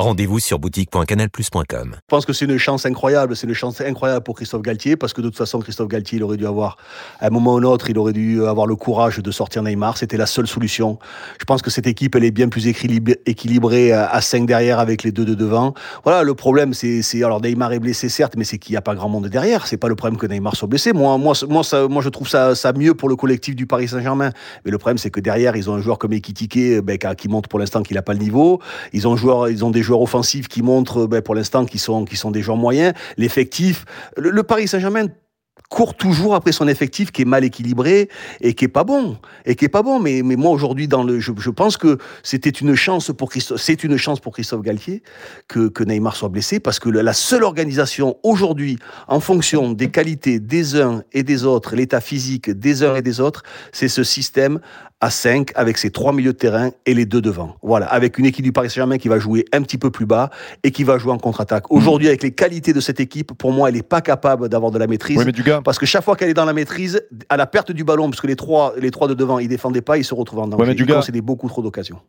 Rendez-vous sur boutique.canalplus.com. Je pense que c'est une chance incroyable, c'est une chance incroyable pour Christophe Galtier, parce que de toute façon, Christophe Galtier, il aurait dû avoir, à un moment ou un autre, il aurait dû avoir le courage de sortir Neymar. C'était la seule solution. Je pense que cette équipe, elle est bien plus équilibrée à 5 derrière avec les deux de devant. Voilà, le problème, c'est, alors Neymar est blessé, certes, mais c'est qu'il n'y a pas grand monde derrière. C'est pas le problème que Neymar soit blessé. Moi, moi, moi, je trouve ça, mieux pour le collectif du Paris Saint-Germain. Mais le problème, c'est que derrière, ils ont un joueur comme Ekitike, ben, qui montre pour l'instant qu'il n'a pas le niveau. Ils ont, joueur, ils ont des joueurs offensifs qui montrent ben, pour l'instant qu'ils sont, qui sont des joueurs moyens. L'effectif, le, Paris Saint-Germain court toujours après son effectif qui est mal équilibré et qui est pas bon et qui est pas bon mais mais moi aujourd'hui dans le je, je pense que c'était une chance pour Christophe c'est une chance pour Christophe Galtier que, que Neymar soit blessé parce que la seule organisation aujourd'hui en fonction des qualités des uns et des autres l'état physique des uns et des autres c'est ce système à 5 avec ses trois milieux de terrain et les deux devant. Voilà, avec une équipe du Paris Saint-Germain qui va jouer un petit peu plus bas et qui va jouer en contre-attaque. Aujourd'hui, avec les qualités de cette équipe, pour moi, elle n'est pas capable d'avoir de la maîtrise. Parce que chaque fois qu'elle est dans la maîtrise, à la perte du ballon, parce que les trois, les trois de devant, ils défendaient pas, ils se retrouvent en danger. Ouais, mais du c'est beaucoup trop d'occasions.